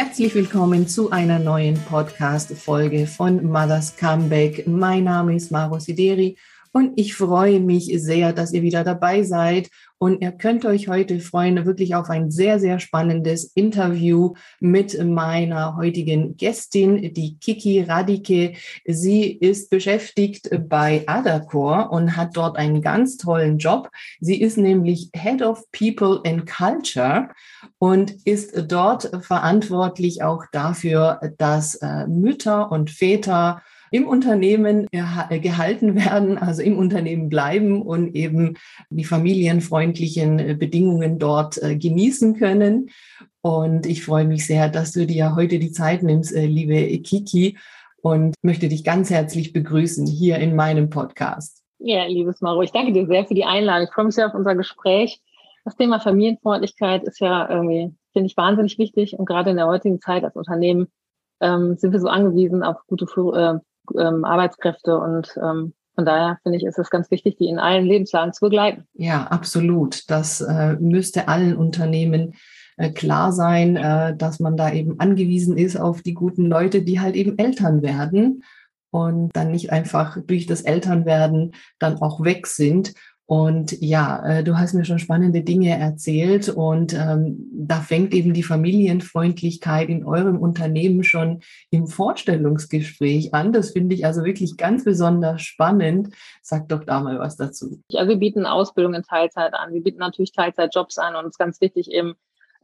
Herzlich willkommen zu einer neuen Podcast-Folge von Mother's Comeback. Mein Name ist Maro Sideri und ich freue mich sehr, dass ihr wieder dabei seid. Und ihr könnt euch heute freuen, wirklich auf ein sehr, sehr spannendes Interview mit meiner heutigen Gästin, die Kiki Radike. Sie ist beschäftigt bei Adacor und hat dort einen ganz tollen Job. Sie ist nämlich Head of People and Culture und ist dort verantwortlich auch dafür, dass äh, Mütter und Väter im Unternehmen gehalten werden, also im Unternehmen bleiben und eben die familienfreundlichen äh, Bedingungen dort äh, genießen können. Und ich freue mich sehr, dass du dir heute die Zeit nimmst, äh, liebe Kiki, und möchte dich ganz herzlich begrüßen hier in meinem Podcast. Ja, liebes Maro, ich danke dir sehr für die Einladung. Ich freue mich sehr auf unser Gespräch. Das Thema Familienfreundlichkeit ist ja irgendwie, finde ich, wahnsinnig wichtig. Und gerade in der heutigen Zeit als Unternehmen ähm, sind wir so angewiesen auf gute äh, ähm, Arbeitskräfte und ähm, von daher finde ich, ist es ganz wichtig, die in allen Lebenslagen zu begleiten. Ja, absolut. Das äh, müsste allen Unternehmen äh, klar sein, äh, dass man da eben angewiesen ist auf die guten Leute, die halt eben Eltern werden und dann nicht einfach durch das Elternwerden dann auch weg sind und ja, äh, du hast mir schon spannende Dinge erzählt und ähm, da fängt eben die Familienfreundlichkeit in eurem Unternehmen schon im Vorstellungsgespräch an. Das finde ich also wirklich ganz besonders spannend. Sag doch da mal was dazu. Also wir bieten Ausbildung in Teilzeit an. Wir bieten natürlich Teilzeitjobs an und es ist ganz wichtig eben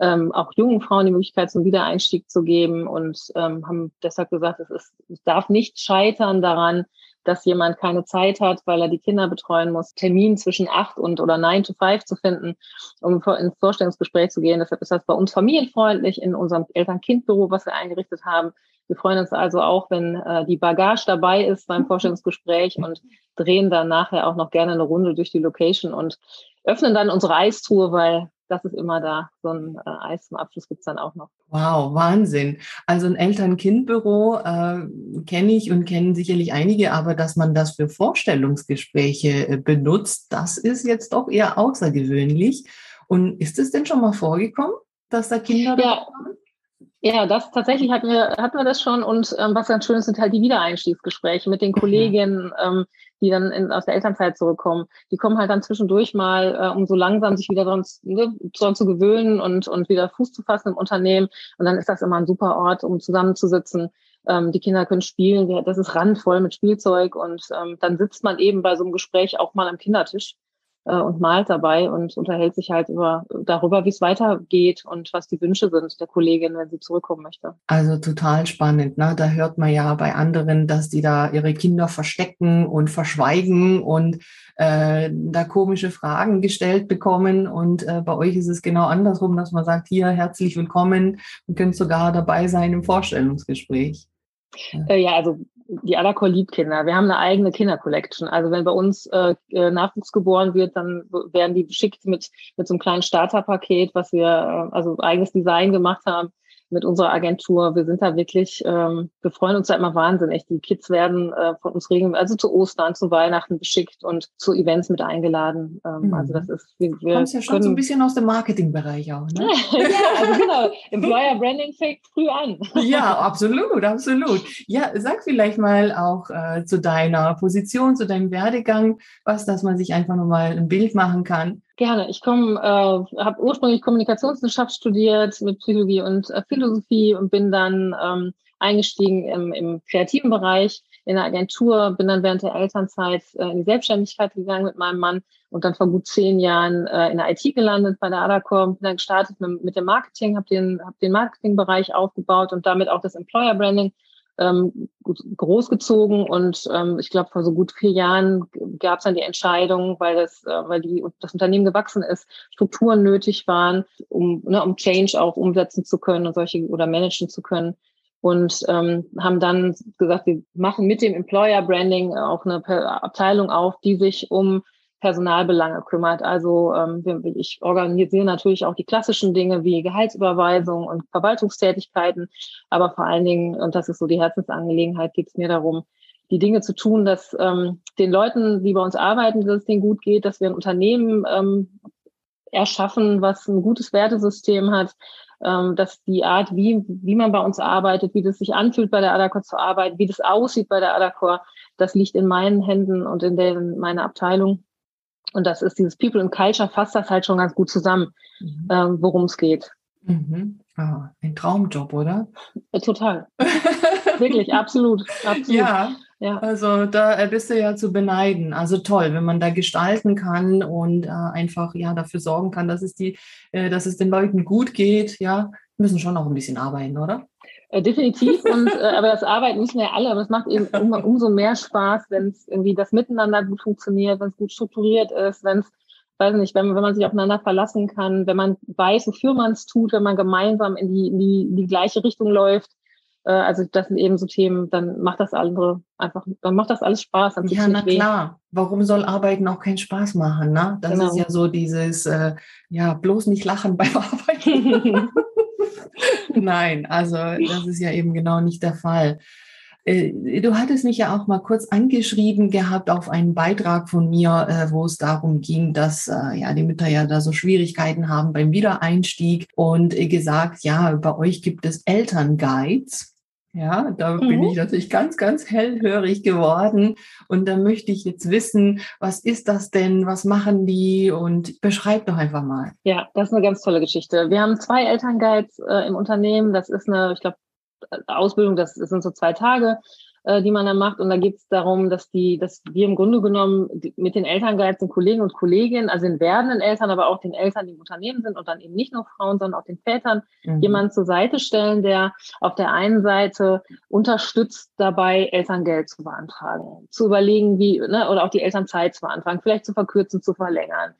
ähm, auch jungen Frauen die Möglichkeit zum Wiedereinstieg zu geben und ähm, haben deshalb gesagt, es, ist, es darf nicht scheitern daran, dass jemand keine Zeit hat, weil er die Kinder betreuen muss, Termin zwischen acht und oder nine to five zu finden, um ins Vorstellungsgespräch zu gehen. Deshalb ist das bei uns familienfreundlich in unserem Eltern-Kind-Büro, was wir eingerichtet haben. Wir freuen uns also auch, wenn äh, die Bagage dabei ist beim Vorstellungsgespräch und drehen dann nachher auch noch gerne eine Runde durch die Location und öffnen dann unsere Eistruhe, weil das ist immer da. So ein äh, Eis zum Abschluss gibt's dann auch noch. Wow, Wahnsinn. Also ein Eltern-Kind-Büro äh, kenne ich und kennen sicherlich einige, aber dass man das für Vorstellungsgespräche äh, benutzt, das ist jetzt doch eher außergewöhnlich. Und ist es denn schon mal vorgekommen, dass da Kinder ja. waren? Ja, das tatsächlich hatten wir, hatten wir das schon. Und ähm, was ganz schön ist, sind halt die Wiedereinstiegsgespräche mit den. Kolleginnen, ähm, die dann in, aus der Elternzeit zurückkommen. Die kommen halt dann zwischendurch mal, äh, um so langsam sich wieder dran, ne, dran zu gewöhnen und, und wieder Fuß zu fassen im Unternehmen. Und dann ist das immer ein super Ort, um zusammenzusitzen. Ähm, die Kinder können spielen, das ist randvoll mit Spielzeug und ähm, dann sitzt man eben bei so einem Gespräch auch mal am Kindertisch äh, und malt dabei und unterhält sich halt über darüber, wie es weitergeht und was die Wünsche sind der Kollegin, wenn sie zurückkommen möchte. Also total spannend. Ne? Da hört man ja bei anderen, dass die da ihre Kinder verstecken und verschweigen und äh, da komische Fragen gestellt bekommen. Und äh, bei euch ist es genau andersrum, dass man sagt, hier herzlich willkommen und könnt sogar dabei sein im Vorstellungsgespräch. Äh, ja also die Adacor liebt Kinder. Wir haben eine eigene Kindercollection. Also wenn bei uns äh, äh, Nachwuchs geboren wird, dann werden die beschickt mit, mit so einem kleinen Starterpaket, was wir, äh, also eigenes Design gemacht haben mit unserer Agentur. Wir sind da wirklich, ähm, wir freuen uns da immer wahnsinnig. Die Kids werden äh, von uns regelmäßig, also zu Ostern, zu Weihnachten beschickt und zu Events mit eingeladen. Ähm, mhm. Also das ist, wir, wir Kommst ja schon können, so ein bisschen aus dem Marketingbereich auch, ne? ja, also genau. Employer Branding fängt früh an. ja, absolut, absolut. Ja, sag vielleicht mal auch äh, zu deiner Position, zu deinem Werdegang, was, dass man sich einfach nochmal ein Bild machen kann. Gerne. Ich komme, äh, habe ursprünglich Kommunikationswissenschaft studiert mit Psychologie und äh, Philosophie und bin dann ähm, eingestiegen im, im kreativen Bereich in der Agentur, bin dann während der Elternzeit äh, in die Selbstständigkeit gegangen mit meinem Mann und dann vor gut zehn Jahren äh, in der IT gelandet bei der Adacor, bin dann gestartet mit, mit dem Marketing, habe den, hab den Marketingbereich aufgebaut und damit auch das Employer Branding ähm, großgezogen und ähm, ich glaube vor so gut vier Jahren gab es dann die Entscheidung, weil das, äh, weil die das Unternehmen gewachsen ist, Strukturen nötig waren, um ne, um Change auch umsetzen zu können und solche oder managen zu können. Und ähm, haben dann gesagt, wir machen mit dem Employer Branding auch eine Abteilung auf, die sich um Personalbelange kümmert. Also ähm, ich organisiere natürlich auch die klassischen Dinge wie Gehaltsüberweisung und Verwaltungstätigkeiten, aber vor allen Dingen, und das ist so die Herzensangelegenheit, geht es mir darum, die Dinge zu tun, dass ähm, den Leuten, die bei uns arbeiten, dass es denen gut geht, dass wir ein Unternehmen ähm, erschaffen, was ein gutes Wertesystem hat, ähm, dass die Art, wie, wie man bei uns arbeitet, wie das sich anfühlt, bei der Adacor zu arbeiten, wie das aussieht bei der Adacor, das liegt in meinen Händen und in der, in meiner Abteilung. Und das ist dieses People and Culture, fasst das halt schon ganz gut zusammen, mhm. ähm, worum es geht. Mhm. Oh, ein Traumjob, oder? Ja, total. Wirklich, absolut, absolut. Ja, ja, also da bist du ja zu beneiden. Also toll, wenn man da gestalten kann und äh, einfach ja dafür sorgen kann, dass es die, äh, dass es den Leuten gut geht. Ja, müssen schon noch ein bisschen arbeiten, oder? Äh, definitiv. Und äh, aber das Arbeiten müssen wir alle, aber es macht eben um, umso mehr Spaß, wenn es irgendwie das Miteinander gut funktioniert, wenn es gut strukturiert ist, wenn es weiß nicht, wenn, wenn man sich aufeinander verlassen kann, wenn man weiß, wofür man es tut, wenn man gemeinsam in die, in die, in die gleiche Richtung läuft, äh, also das sind eben so Themen, dann macht das andere einfach, dann macht das alles Spaß. Dann ja, na klar. Warum soll Arbeiten auch keinen Spaß machen? Ne? Das genau. ist ja so dieses, äh, ja, bloß nicht lachen beim Arbeiten. Nein, also das ist ja eben genau nicht der Fall. Äh, du hattest mich ja auch mal kurz angeschrieben gehabt auf einen Beitrag von mir, äh, wo es darum ging, dass äh, ja die Mütter ja da so Schwierigkeiten haben beim Wiedereinstieg und gesagt, ja, bei euch gibt es Elternguides. Ja, da mhm. bin ich natürlich ganz, ganz hellhörig geworden. Und da möchte ich jetzt wissen, was ist das denn? Was machen die? Und beschreib doch einfach mal. Ja, das ist eine ganz tolle Geschichte. Wir haben zwei Elternguides äh, im Unternehmen. Das ist eine, ich glaube, Ausbildung, das, das sind so zwei Tage äh, die man da macht. Und da geht es darum, dass die, dass wir im Grunde genommen mit den Elternguides, den Kollegen und Kolleginnen, also den werdenden Eltern, aber auch den Eltern, die im Unternehmen sind und dann eben nicht nur Frauen, sondern auch den Vätern, mhm. jemanden zur Seite stellen, der auf der einen Seite unterstützt dabei, Elterngeld zu beantragen, zu überlegen, wie, ne, oder auch die Elternzeit zu beantragen, vielleicht zu verkürzen, zu verlängern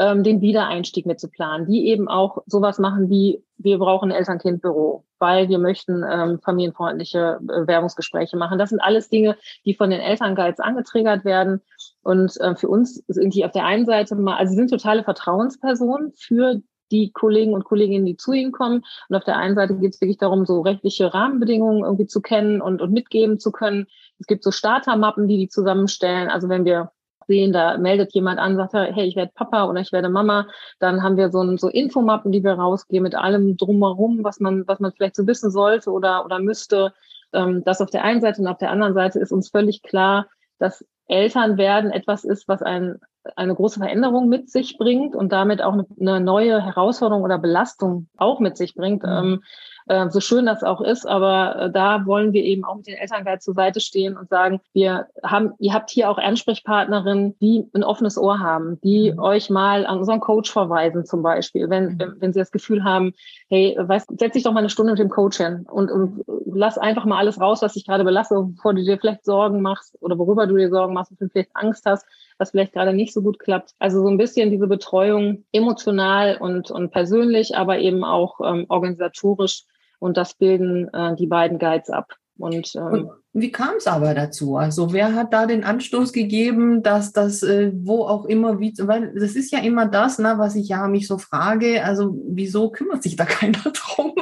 ähm, den Wiedereinstieg mitzuplanen, die eben auch sowas machen wie, wir brauchen Eltern-Kind-Büro, weil wir möchten ähm, familienfreundliche Bewerbungsgespräche machen. Das sind alles Dinge, die von den Elternguides angetriggert werden. Und äh, für uns sind die auf der einen Seite mal, also sie sind totale Vertrauenspersonen für die Kollegen und Kolleginnen, die zu ihnen kommen. Und auf der einen Seite geht es wirklich darum, so rechtliche Rahmenbedingungen irgendwie zu kennen und, und mitgeben zu können. Es gibt so Startermappen, die die zusammenstellen. Also wenn wir sehen, da meldet jemand an, sagt, hey, ich werde Papa oder ich werde Mama, dann haben wir so, ein, so Infomappen, die wir rausgeben mit allem drumherum, was man, was man vielleicht so wissen sollte oder, oder müsste. Ähm, das auf der einen Seite und auf der anderen Seite ist uns völlig klar, dass Eltern werden etwas ist, was ein, eine große Veränderung mit sich bringt und damit auch eine neue Herausforderung oder Belastung auch mit sich bringt. Mhm. Äh, so schön das auch ist, aber äh, da wollen wir eben auch mit den Elternguides zur Seite stehen und sagen, wir haben, ihr habt hier auch Ansprechpartnerinnen, die ein offenes Ohr haben, die mhm. euch mal an unseren Coach verweisen zum Beispiel, wenn, mhm. wenn sie das Gefühl haben, hey, weißt, setz dich doch mal eine Stunde mit dem Coach hin und, und lass einfach mal alles raus, was dich gerade belastet, bevor du dir vielleicht Sorgen machst oder worüber du dir Sorgen machst, und vielleicht Angst hast, was vielleicht gerade nicht so gut klappt. Also so ein bisschen diese Betreuung emotional und, und persönlich, aber eben auch ähm, organisatorisch. Und das bilden äh, die beiden Guides ab. Und, ähm, und wie kam es aber dazu? Also wer hat da den Anstoß gegeben, dass das äh, wo auch immer wie, weil das ist ja immer das, ne, was ich ja mich so frage. Also wieso kümmert sich da keiner drum?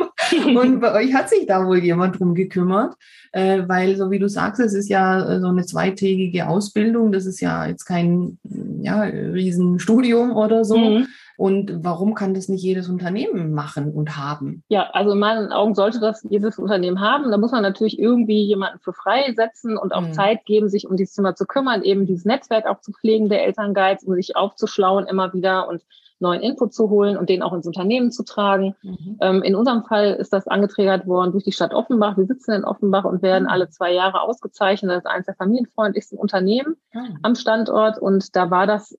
Und bei euch hat sich da wohl jemand drum gekümmert, äh, weil so wie du sagst, es ist ja äh, so eine zweitägige Ausbildung. Das ist ja jetzt kein ja Riesenstudium oder so. Mhm. Und warum kann das nicht jedes Unternehmen machen und haben? Ja, also in meinen Augen sollte das jedes Unternehmen haben. Da muss man natürlich irgendwie jemanden für freisetzen und auch mhm. Zeit geben, sich um dieses Thema zu kümmern, eben dieses Netzwerk auch zu pflegen der Elternguides, um sich aufzuschlauen immer wieder und neuen Input zu holen und den auch ins Unternehmen zu tragen. Mhm. Ähm, in unserem Fall ist das angetriggert worden durch die Stadt Offenbach. Wir sitzen in Offenbach und werden mhm. alle zwei Jahre ausgezeichnet als eines der familienfreundlichsten Unternehmen mhm. am Standort. Und da war das,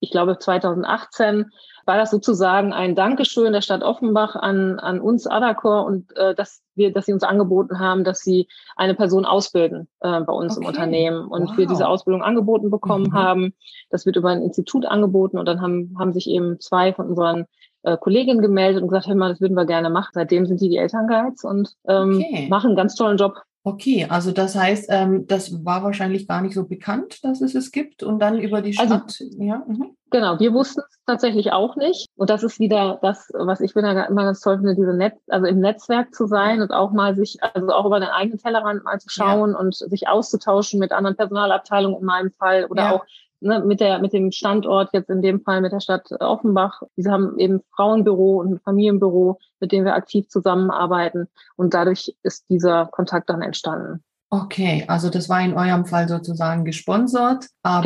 ich glaube, 2018 war das sozusagen ein Dankeschön der Stadt Offenbach an, an uns Adacor und äh, dass wir, dass sie uns angeboten haben, dass sie eine Person ausbilden äh, bei uns okay. im Unternehmen und wow. wir diese Ausbildung angeboten bekommen mhm. haben. Das wird über ein Institut angeboten und dann haben, haben sich eben zwei von unseren äh, Kolleginnen gemeldet und gesagt, hör mal, das würden wir gerne machen. Seitdem sind die die Elternguides und ähm, okay. machen einen ganz tollen Job. Okay, also das heißt, ähm, das war wahrscheinlich gar nicht so bekannt, dass es es gibt und dann über die also Stadt, also, ja. Mhm. Genau, wir wussten es tatsächlich auch nicht und das ist wieder das, was ich immer ganz toll finde, diese Netz, also im Netzwerk zu sein und auch mal sich, also auch über den eigenen Tellerrand mal zu schauen ja. und sich auszutauschen mit anderen Personalabteilungen in meinem Fall oder ja. auch ne, mit der, mit dem Standort, jetzt in dem Fall mit der Stadt Offenbach. Sie haben eben Frauenbüro und ein Familienbüro, mit dem wir aktiv zusammenarbeiten. Und dadurch ist dieser Kontakt dann entstanden. Okay, also das war in eurem Fall sozusagen gesponsert, aber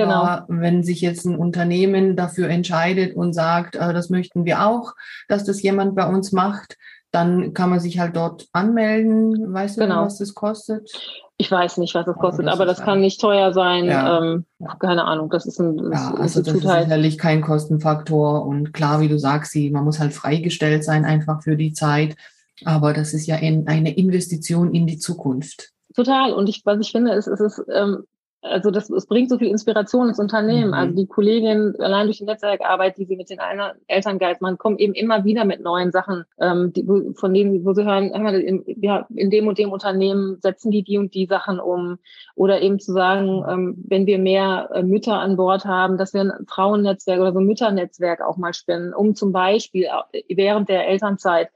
genau. wenn sich jetzt ein Unternehmen dafür entscheidet und sagt, äh, das möchten wir auch, dass das jemand bei uns macht, dann kann man sich halt dort anmelden. Weißt du, genau. was das kostet? Ich weiß nicht, was das kostet, aber das, aber das kann nicht teuer sein. Ja. Ähm, keine Ahnung, das ist ein das ja, also das ist halt. sicherlich kein Kostenfaktor und klar, wie du sagst, sie, man muss halt freigestellt sein einfach für die Zeit. Aber das ist ja in, eine Investition in die Zukunft. Total. Und ich, was ich finde, ist, ist es ähm, also das, es bringt so viel Inspiration ins Unternehmen. Mhm. Also die Kollegin, allein durch die Netzwerkarbeit, die sie mit den Elterngeist machen, kommen eben immer wieder mit neuen Sachen, ähm, die, von denen, wo sie hören, in, ja, in dem und dem Unternehmen setzen die die und die Sachen um. Oder eben zu sagen, ähm, wenn wir mehr äh, Mütter an Bord haben, dass wir ein Frauennetzwerk oder so ein Mütternetzwerk auch mal spinnen, um zum Beispiel während der Elternzeit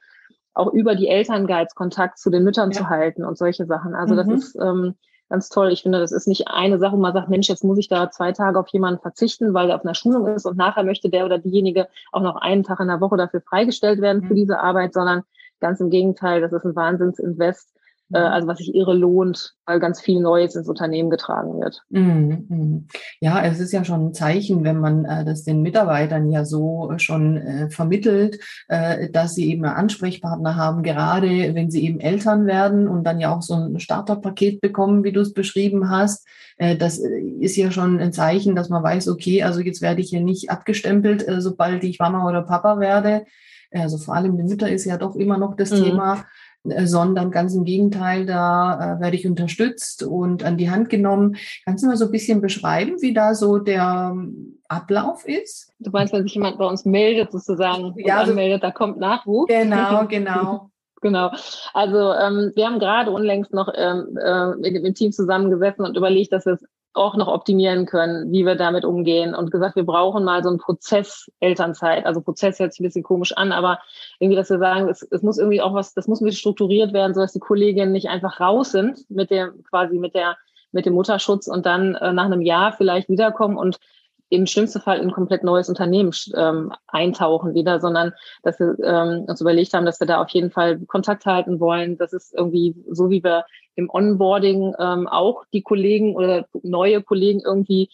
auch über die Elternguides Kontakt zu den Müttern ja. zu halten und solche Sachen. Also mhm. das ist ähm, ganz toll. Ich finde, das ist nicht eine Sache, wo man sagt, Mensch, jetzt muss ich da zwei Tage auf jemanden verzichten, weil er auf einer Schulung ist und nachher möchte der oder diejenige auch noch einen Tag in der Woche dafür freigestellt werden mhm. für diese Arbeit, sondern ganz im Gegenteil, das ist ein Wahnsinnsinvest, mhm. Also was sich irre lohnt, weil ganz viel Neues ins Unternehmen getragen wird. Mhm, mhm. Ja, es ist ja schon ein Zeichen, wenn man äh, das den Mitarbeitern ja so schon äh, vermittelt, äh, dass sie eben Ansprechpartner haben, gerade wenn sie eben Eltern werden und dann ja auch so ein Starterpaket bekommen, wie du es beschrieben hast. Äh, das äh, ist ja schon ein Zeichen, dass man weiß, okay, also jetzt werde ich hier nicht abgestempelt, sobald ich Mama oder Papa werde. Also vor allem die Mütter ist ja doch immer noch das mhm. Thema äh, sondern ganz im Gegenteil, da äh, werde ich unterstützt und an die Hand genommen. Kannst du mal so ein bisschen beschreiben, wie da so der ähm, Ablauf ist? Du meinst, wenn sich jemand bei uns meldet, sozusagen, ja, also, anmeldet, da kommt Nachwuchs? Genau, genau. Genau. Also ähm, wir haben gerade unlängst noch ähm, äh, mit dem Team zusammengesessen und überlegt, dass wir es auch noch optimieren können, wie wir damit umgehen und gesagt, wir brauchen mal so einen Prozess Elternzeit. Also Prozess hört sich ein bisschen komisch an, aber irgendwie, dass wir sagen, es, es muss irgendwie auch was, das muss ein bisschen strukturiert werden, sodass die Kolleginnen nicht einfach raus sind mit dem, quasi mit der, mit dem Mutterschutz und dann äh, nach einem Jahr vielleicht wiederkommen und im schlimmsten Fall in ein komplett neues Unternehmen ähm, eintauchen wieder, sondern dass wir ähm, uns überlegt haben, dass wir da auf jeden Fall Kontakt halten wollen. Das ist irgendwie so, wie wir im Onboarding ähm, auch die Kollegen oder neue Kollegen irgendwie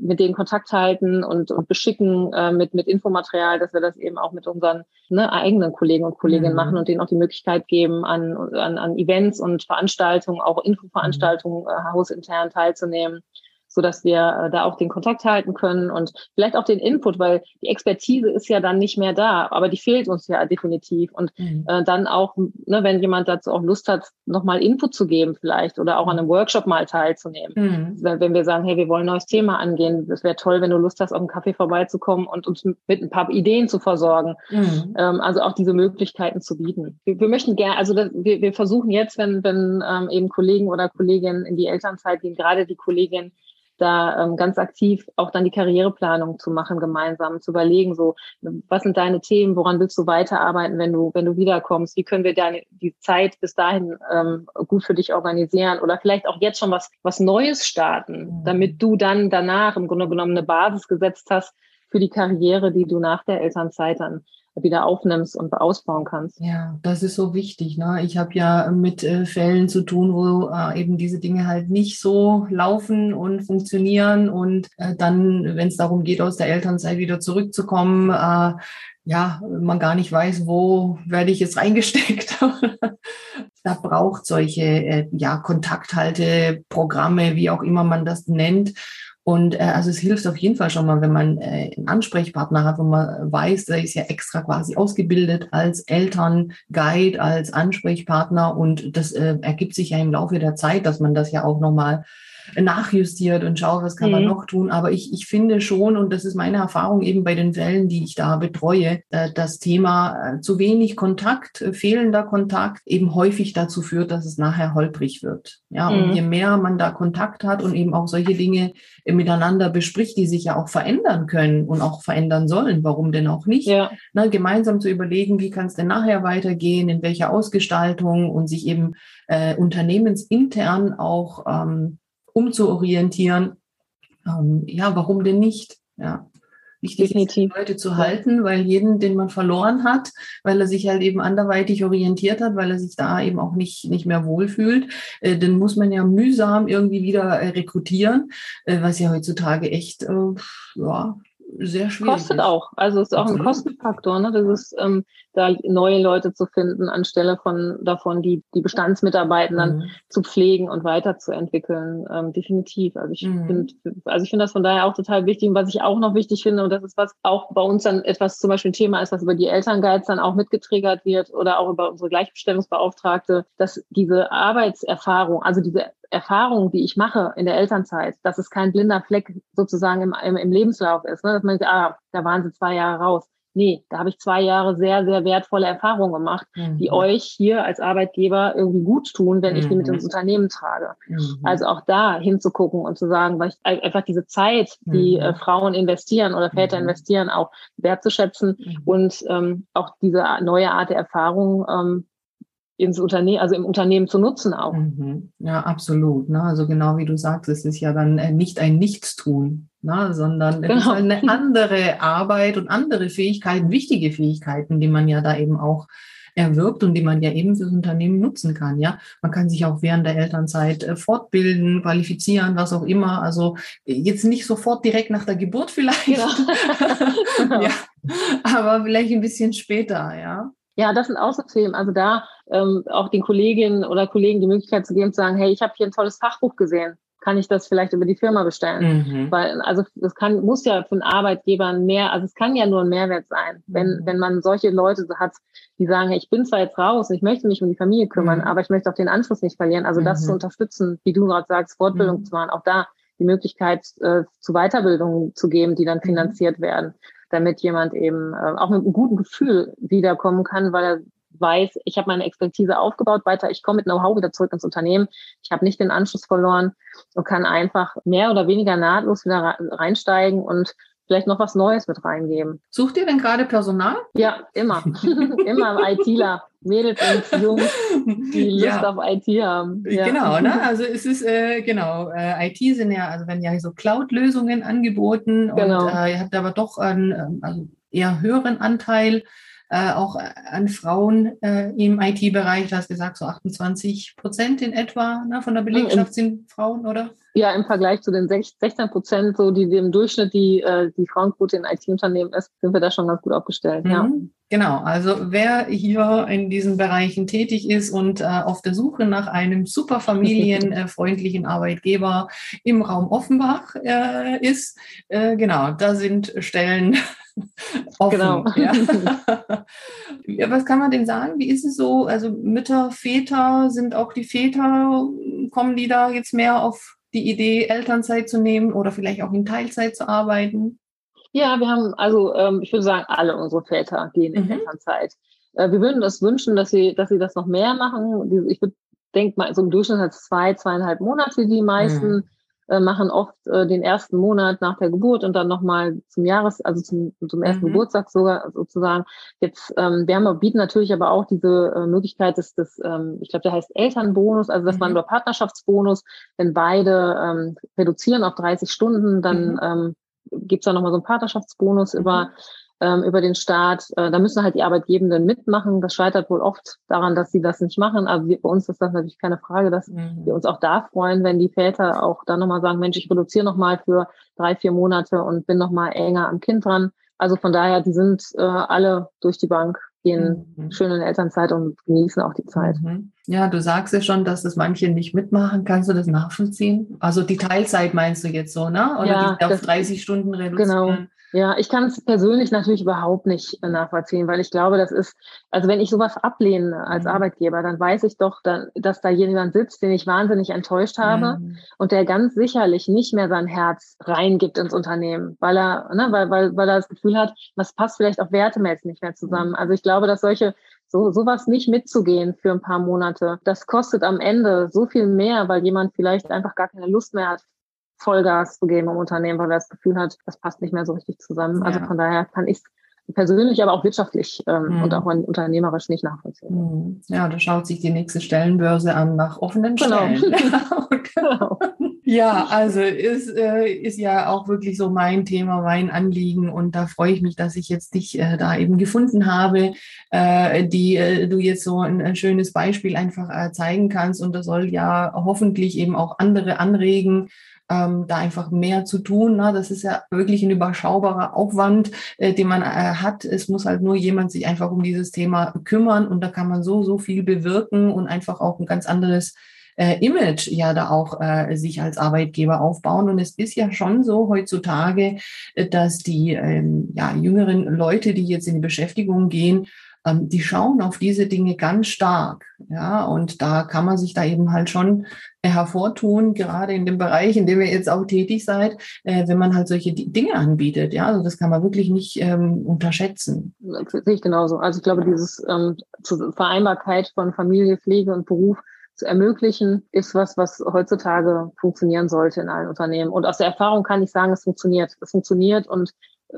mit denen Kontakt halten und, und beschicken äh, mit, mit Infomaterial, dass wir das eben auch mit unseren ne, eigenen Kollegen und Kolleginnen mhm. machen und denen auch die Möglichkeit geben, an, an, an Events und Veranstaltungen, auch Infoveranstaltungen äh, hausintern teilzunehmen so dass wir äh, da auch den Kontakt halten können und vielleicht auch den Input, weil die Expertise ist ja dann nicht mehr da, aber die fehlt uns ja definitiv. Und mhm. äh, dann auch, ne, wenn jemand dazu auch Lust hat, nochmal Input zu geben vielleicht oder auch an einem Workshop mal teilzunehmen. Mhm. Wenn, wir sagen, hey, wir wollen ein neues Thema angehen, das wäre toll, wenn du Lust hast, auf einen Kaffee vorbeizukommen und uns mit ein paar Ideen zu versorgen. Mhm. Ähm, also auch diese Möglichkeiten zu bieten. Wir, wir möchten gerne, also das, wir, wir versuchen jetzt, wenn, wenn ähm, eben Kollegen oder Kolleginnen in die Elternzeit gehen, gerade die Kollegin da ähm, ganz aktiv auch dann die Karriereplanung zu machen, gemeinsam zu überlegen, so, was sind deine Themen, woran willst du weiterarbeiten, wenn du, wenn du wiederkommst, wie können wir deine, die Zeit bis dahin ähm, gut für dich organisieren oder vielleicht auch jetzt schon was, was Neues starten, mhm. damit du dann danach im Grunde genommen eine Basis gesetzt hast für die Karriere, die du nach der Elternzeit dann wieder aufnimmst und ausbauen kannst. Ja, das ist so wichtig. Ne? Ich habe ja mit äh, Fällen zu tun, wo äh, eben diese Dinge halt nicht so laufen und funktionieren und äh, dann, wenn es darum geht, aus der Elternzeit wieder zurückzukommen, äh, ja, man gar nicht weiß, wo werde ich jetzt reingesteckt. da braucht solche äh, ja, Kontakthalteprogramme, wie auch immer man das nennt. Und äh, also es hilft auf jeden Fall schon mal, wenn man äh, einen Ansprechpartner hat, wo man weiß, der ist ja extra quasi ausgebildet als Elternguide, als Ansprechpartner. Und das äh, ergibt sich ja im Laufe der Zeit, dass man das ja auch nochmal nachjustiert und schaue, was kann mhm. man noch tun. Aber ich, ich finde schon, und das ist meine Erfahrung eben bei den Fällen, die ich da betreue, äh, das Thema äh, zu wenig Kontakt, äh, fehlender Kontakt eben häufig dazu führt, dass es nachher holprig wird. Ja, mhm. und je mehr man da Kontakt hat und eben auch solche Dinge miteinander bespricht, die sich ja auch verändern können und auch verändern sollen, warum denn auch nicht? Ja. Na, gemeinsam zu überlegen, wie kann es denn nachher weitergehen, in welcher Ausgestaltung und sich eben äh, unternehmensintern auch ähm, umzuorientieren, ähm, ja, warum denn nicht? Ja. Wichtig Definitiv. Leute zu halten, weil jeden, den man verloren hat, weil er sich halt eben anderweitig orientiert hat, weil er sich da eben auch nicht, nicht mehr wohlfühlt, äh, den muss man ja mühsam irgendwie wieder äh, rekrutieren, äh, was ja heutzutage echt, äh, ja, sehr schwierig. Kostet ist. auch. Also es ist auch Absolut. ein Kostenfaktor, ne? Das ist, ähm, da neue Leute zu finden, anstelle von davon, die, die Bestandsmitarbeitenden mhm. zu pflegen und weiterzuentwickeln. Ähm, definitiv. Also ich mhm. finde, also ich finde das von daher auch total wichtig. Und was ich auch noch wichtig finde, und das ist was auch bei uns dann etwas zum Beispiel ein Thema ist, was über die Elternguides dann auch mitgetriggert wird oder auch über unsere Gleichbestellungsbeauftragte, dass diese Arbeitserfahrung, also diese Erfahrung, die ich mache in der Elternzeit, dass es kein blinder Fleck sozusagen im, im, im Lebenslauf ist. Ne? Dass man sagt, ah, da waren sie zwei Jahre raus. Nee, da habe ich zwei Jahre sehr, sehr wertvolle Erfahrungen gemacht, mhm. die euch hier als Arbeitgeber irgendwie gut tun, wenn mhm. ich die mit ins mhm. Unternehmen trage. Mhm. Also auch da hinzugucken und zu sagen, weil ich einfach diese Zeit, die mhm. äh, Frauen investieren oder Väter mhm. investieren, auch wertzuschätzen und ähm, auch diese neue Art der Erfahrung ähm, ins Unternehmen, also im Unternehmen zu nutzen auch. Mhm. Ja, absolut. Ne? Also genau wie du sagst, es ist ja dann äh, nicht ein Nichtstun, ne? sondern es ist genau. eine andere Arbeit und andere Fähigkeiten, wichtige Fähigkeiten, die man ja da eben auch erwirbt und die man ja eben fürs Unternehmen nutzen kann. Ja, man kann sich auch während der Elternzeit äh, fortbilden, qualifizieren, was auch immer. Also jetzt nicht sofort direkt nach der Geburt vielleicht, genau. ja, aber vielleicht ein bisschen später. Ja. Ja, das sind auch so Themen. Also da ähm, auch den Kolleginnen oder Kollegen die Möglichkeit zu geben, zu sagen, hey, ich habe hier ein tolles Fachbuch gesehen. Kann ich das vielleicht über die Firma bestellen? Mhm. Weil, also das kann, muss ja für einen Arbeitgeber mehr, also es kann ja nur ein Mehrwert sein, wenn, mhm. wenn man solche Leute hat, die sagen, hey, ich bin zwar jetzt raus und ich möchte mich um die Familie kümmern, mhm. aber ich möchte auch den Anschluss nicht verlieren. Also das zu mhm. unterstützen, wie du gerade sagst, Fortbildung mhm. zu machen, auch da die Möglichkeit äh, zu Weiterbildung zu geben, die dann mhm. finanziert werden damit jemand eben äh, auch mit einem guten Gefühl wiederkommen kann, weil er weiß, ich habe meine Expertise aufgebaut, weiter, ich komme mit Know-how wieder zurück ins Unternehmen, ich habe nicht den Anschluss verloren und kann einfach mehr oder weniger nahtlos wieder reinsteigen und vielleicht noch was Neues mit reingeben. Sucht ihr denn gerade Personal? Ja, immer. immer ITler. Mädels und Jungs, die Lust ja. auf IT haben. Ja. Genau, ne? Also es ist äh, genau, äh, IT sind ja, also werden ja so Cloud-Lösungen angeboten genau. und äh, ihr habt aber doch einen ähm, also eher höheren Anteil äh, auch an Frauen äh, im IT-Bereich. Du hast gesagt, so 28 Prozent in etwa ne, von der Belegschaft sind Frauen, oder? Ja, im Vergleich zu den 16 Prozent, so die, im Durchschnitt die, äh, die Frauenquote in IT-Unternehmen ist, sind wir da schon ganz gut aufgestellt. Mhm. Ja. Genau, also wer hier in diesen Bereichen tätig ist und äh, auf der Suche nach einem super familienfreundlichen Arbeitgeber im Raum Offenbach äh, ist, äh, genau, da sind Stellen offen. Genau. Ja. Was kann man denn sagen? Wie ist es so? Also Mütter, Väter, sind auch die Väter, kommen die da jetzt mehr auf die Idee, Elternzeit zu nehmen oder vielleicht auch in Teilzeit zu arbeiten? Ja, wir haben, also ähm, ich würde sagen, alle unsere Väter gehen in mhm. Elternzeit. Äh, wir würden das wünschen, dass sie, dass sie das noch mehr machen. Ich denke mal, so im Durchschnitt hat es zwei, zweieinhalb Monate die meisten. Mhm äh, machen oft äh, den ersten Monat nach der Geburt und dann nochmal zum Jahres, also zum, zum ersten mhm. Geburtstag sogar sozusagen. Jetzt, ähm, wir haben, bieten natürlich aber auch diese äh, Möglichkeit des, des ähm, ich glaube, der heißt Elternbonus, also dass mhm. man über Partnerschaftsbonus, wenn beide ähm, reduzieren auf 30 Stunden, dann mhm. ähm, gibt es da nochmal so einen Partnerschaftsbonus über mhm ähm, über den Staat. Äh, da müssen halt die Arbeitgebenden mitmachen. Das scheitert wohl oft daran, dass sie das nicht machen. Aber wir, bei uns ist das natürlich keine Frage, dass mhm. wir uns auch da freuen, wenn die Väter auch dann nochmal sagen, Mensch, ich reduziere nochmal für drei, vier Monate und bin nochmal enger am Kind dran. Also von daher, die sind äh, alle durch die Bank, gehen mhm. schön in Elternzeit und genießen auch die Zeit. Mhm. Ja, du sagst ja schon, dass das manche nicht mitmachen. Kannst du das nachvollziehen? Also die Teilzeit meinst du jetzt so, ne? Oder ja, die auf 30 Stunden reduzieren? Genau. Ja, ich kann es persönlich natürlich überhaupt nicht äh, nachvollziehen, weil ich glaube, das ist, also wenn ich sowas ablehne als mhm. Arbeitgeber, dann weiß ich doch, dann, dass da jemand sitzt, den ich wahnsinnig enttäuscht habe mhm. und der ganz sicherlich nicht mehr sein Herz reingibt ins Unternehmen, weil er, ne, weil, weil, weil er das Gefühl hat, was passt vielleicht auch wertemäßig nicht mehr zusammen. Mhm. Also ich glaube, dass solche so sowas nicht mitzugehen für ein paar Monate, das kostet am Ende so viel mehr, weil jemand vielleicht einfach gar keine Lust mehr hat, Vollgas zu geben im Unternehmen, weil er das Gefühl hat, das passt nicht mehr so richtig zusammen. Also ja. Also von daher kann ich persönlich, aber auch wirtschaftlich ähm, mhm. und auch unternehmerisch nicht nachvollziehen. Mhm. Ja, da schaut sich die nächste Stellenbörse an nach offenen genau. Stellen. genau. Ja, also ist, äh, ist ja auch wirklich so mein Thema, mein Anliegen und da freue ich mich, dass ich jetzt dich äh, da eben gefunden habe, äh, die äh, du jetzt so ein, ein schönes Beispiel einfach äh, zeigen kannst und das soll ja hoffentlich eben auch andere anregen, ähm, da einfach mehr zu tun. Na, das ist ja wirklich ein überschaubarer Aufwand, äh, den man äh, hat. Es muss halt nur jemand sich einfach um dieses Thema kümmern und da kann man so, so viel bewirken und einfach auch ein ganz anderes äh, Image ja da auch äh, sich als Arbeitgeber aufbauen. Und es ist ja schon so heutzutage, äh, dass die ähm, ja, jüngeren Leute, die jetzt in die Beschäftigung gehen, ähm, die schauen auf diese Dinge ganz stark. Ja, und da kann man sich da eben halt schon hervortun, gerade in dem Bereich, in dem ihr jetzt auch tätig seid, äh, wenn man halt solche Dinge anbietet. Ja, also das kann man wirklich nicht ähm, unterschätzen. Das sehe ich genauso. Also ich glaube, dieses ähm, Vereinbarkeit von Familie, Pflege und Beruf zu ermöglichen, ist was, was heutzutage funktionieren sollte in allen Unternehmen. Und aus der Erfahrung kann ich sagen, es funktioniert. Es funktioniert und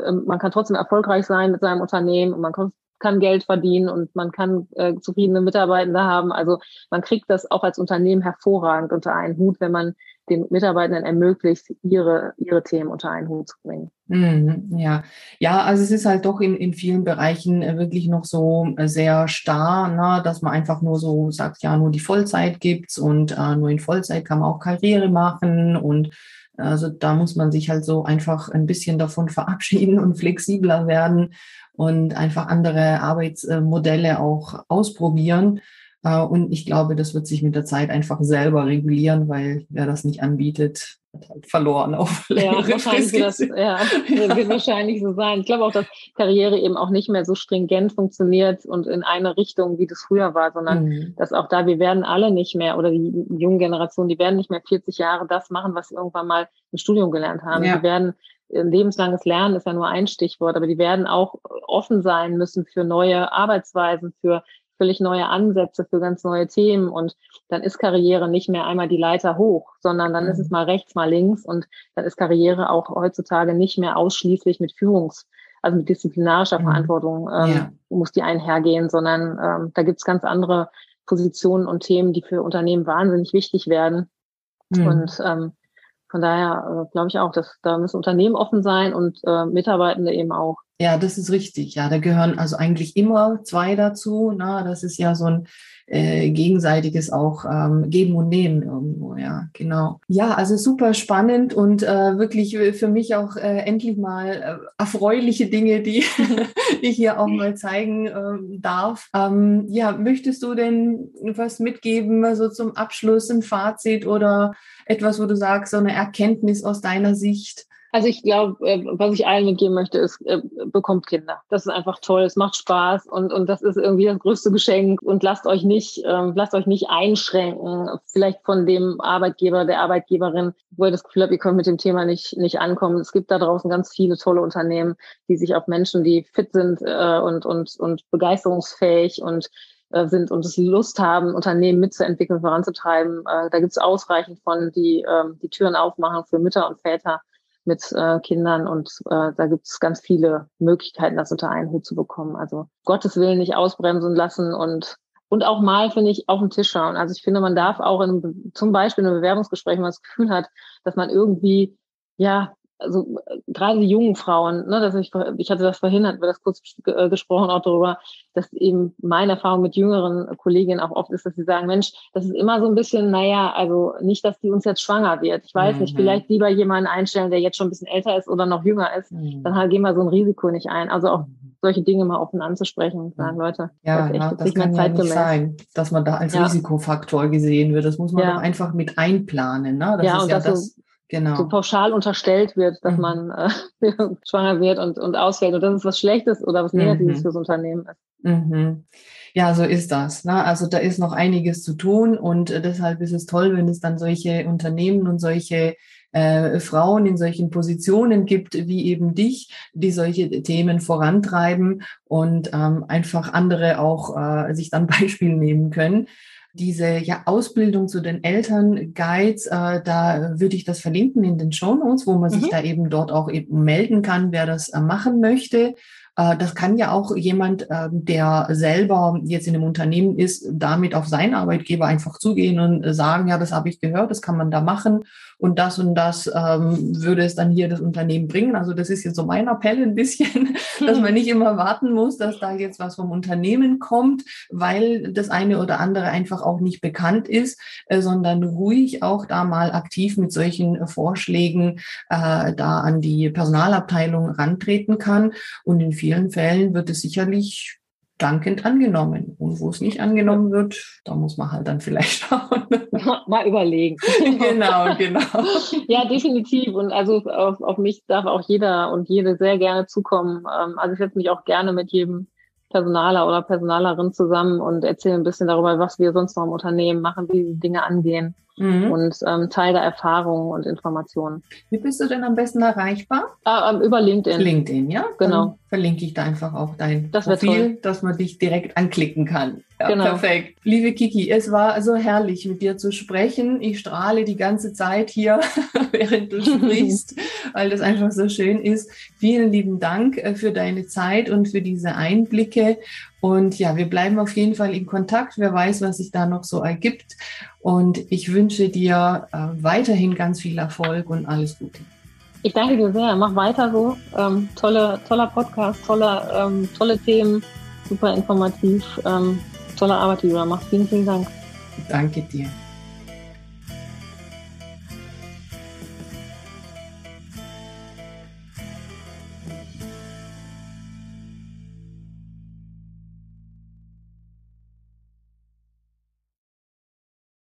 ähm, man kann trotzdem erfolgreich sein mit seinem Unternehmen und man kann, kann Geld verdienen und man kann äh, zufriedene Mitarbeitende haben. Also man kriegt das auch als Unternehmen hervorragend unter einen Hut, wenn man den Mitarbeitenden ermöglicht, ihre, ihre Themen unter einen Hut zu bringen. Mhm, ja, ja, also es ist halt doch in, in vielen Bereichen äh, wirklich noch so äh, sehr starr, ne, dass man einfach nur so sagt, ja, nur die Vollzeit gibt's und äh, nur in Vollzeit kann man auch Karriere machen und also da muss man sich halt so einfach ein bisschen davon verabschieden und flexibler werden und einfach andere Arbeitsmodelle auch ausprobieren. Äh, und ich glaube, das wird sich mit der Zeit einfach selber regulieren, weil wer das nicht anbietet, hat halt verloren auf Ja, wahrscheinlich wird das, ja, wird wahrscheinlich so sein. Ich glaube auch, dass Karriere eben auch nicht mehr so stringent funktioniert und in eine Richtung, wie das früher war, sondern mhm. dass auch da, wir werden alle nicht mehr, oder die jungen Generationen, die werden nicht mehr 40 Jahre das machen, was sie irgendwann mal im Studium gelernt haben. Ja. Die werden lebenslanges Lernen ist ja nur ein Stichwort, aber die werden auch offen sein müssen für neue Arbeitsweisen, für völlig neue Ansätze für ganz neue Themen und dann ist Karriere nicht mehr einmal die Leiter hoch, sondern dann mhm. ist es mal rechts, mal links und dann ist Karriere auch heutzutage nicht mehr ausschließlich mit Führungs, also mit disziplinarischer mhm. Verantwortung ähm, ja. muss die einhergehen, sondern ähm, da gibt's ganz andere Positionen und Themen, die für Unternehmen wahnsinnig wichtig werden. Mhm. Und ähm, von daher äh, glaube ich auch, dass da müssen Unternehmen offen sein und äh, Mitarbeitende eben auch. Ja, das ist richtig. Ja, da gehören also eigentlich immer zwei dazu. Na, das ist ja so ein äh, gegenseitiges auch ähm, Geben und Nehmen irgendwo. Ja, genau. Ja, also super spannend und äh, wirklich für mich auch äh, endlich mal äh, erfreuliche Dinge, die ich hier auch mal zeigen äh, darf. Ähm, ja, möchtest du denn was mitgeben, so also zum Abschluss, ein Fazit oder etwas, wo du sagst, so eine Erkenntnis aus deiner Sicht? Also ich glaube, äh, was ich allen mitgeben möchte, ist, äh, bekommt Kinder. Das ist einfach toll, es macht Spaß und, und das ist irgendwie das größte Geschenk. Und lasst euch nicht, ähm, lasst euch nicht einschränken, vielleicht von dem Arbeitgeber, der Arbeitgeberin, wo ihr das Gefühl habt, ihr könnt mit dem Thema nicht, nicht ankommen. Es gibt da draußen ganz viele tolle Unternehmen, die sich auf Menschen, die fit sind äh, und, und, und begeisterungsfähig und sind und es Lust haben, Unternehmen mitzuentwickeln, voranzutreiben. Da gibt es ausreichend von, die äh, die Türen aufmachen für Mütter und Väter mit äh, Kindern und äh, da gibt es ganz viele Möglichkeiten, das unter einen Hut zu bekommen. Also Gottes Willen nicht ausbremsen lassen und und auch mal, finde ich, auf den Tisch schauen. Also ich finde, man darf auch in, zum Beispiel in einem Bewerbungsgespräch, wenn man das Gefühl hat, dass man irgendwie, ja, also gerade die jungen Frauen, ne, dass ich, ich hatte das vorhin, hatten wir das kurz äh, gesprochen auch darüber, dass eben meine Erfahrung mit jüngeren Kolleginnen auch oft ist, dass sie sagen, Mensch, das ist immer so ein bisschen, naja, also nicht, dass die uns jetzt schwanger wird. Ich weiß mhm. nicht, vielleicht lieber jemanden einstellen, der jetzt schon ein bisschen älter ist oder noch jünger ist, mhm. dann halt gehen wir so ein Risiko nicht ein. Also auch mhm. solche Dinge mal offen anzusprechen und sagen, Leute, ja, das, ist echt, das, das kann ja nicht sein, dass man da als ja. Risikofaktor gesehen wird. Das muss man ja. doch einfach mit einplanen. Ne? Das ja, ist und ja das, genau. so pauschal unterstellt wird, dass mhm. man äh, schwanger wird und, und ausfällt und das ist was Schlechtes oder was Negatives mhm. fürs Unternehmen ist. Mhm. Ja, so ist das. Ne? Also da ist noch einiges zu tun und äh, deshalb ist es toll, wenn es dann solche Unternehmen und solche äh, Frauen in solchen Positionen gibt wie eben dich, die solche Themen vorantreiben und ähm, einfach andere auch äh, sich dann Beispiel nehmen können diese ja, Ausbildung zu den Elternguides, äh, da würde ich das verlinken in den Show Notes, wo man mhm. sich da eben dort auch eben melden kann, wer das äh, machen möchte. Äh, das kann ja auch jemand, ähm, der selber jetzt in einem Unternehmen ist, damit auf seinen Arbeitgeber einfach zugehen und sagen, ja, das habe ich gehört, das kann man da machen und das und das ähm, würde es dann hier das Unternehmen bringen. Also das ist jetzt so mein Appell ein bisschen, dass man nicht immer warten muss, dass da jetzt was vom Unternehmen kommt, weil das eine oder andere einfach auch nicht bekannt ist, äh, sondern ruhig auch da mal aktiv mit solchen Vorschlägen äh, da an die Personalabteilung rantreten kann. Und in vielen Fällen wird es sicherlich dankend angenommen. Und wo es nicht angenommen wird, da muss man halt dann vielleicht schauen. Mal überlegen. genau, genau. Ja, definitiv. Und also auf, auf mich darf auch jeder und jede sehr gerne zukommen. Ähm, also ich setze mich auch gerne mit jedem Personaler oder Personalerin zusammen und erzähle ein bisschen darüber, was wir sonst noch im Unternehmen machen, wie die Dinge angehen mhm. und ähm, Teil der Erfahrungen und Informationen. Wie bist du denn am besten erreichbar? Ah, ähm, über LinkedIn. LinkedIn, ja? Genau. Dann verlinke ich da einfach auch dein das Profil, toll. dass man dich direkt anklicken kann. Ja, genau. Perfekt. Liebe Kiki, es war so herrlich, mit dir zu sprechen. Ich strahle die ganze Zeit hier, während du sprichst, weil das einfach so schön ist. Vielen lieben Dank äh, für deine Zeit und für diese Einblicke. Und ja, wir bleiben auf jeden Fall in Kontakt. Wer weiß, was sich da noch so ergibt. Und ich wünsche dir äh, weiterhin ganz viel Erfolg und alles Gute. Ich danke dir sehr. Mach weiter so. Ähm, tolle, toller Podcast, tolle, ähm, tolle Themen, super informativ. Ähm, tolle Arbeit, die du da machst. Vielen, vielen Dank. Danke dir.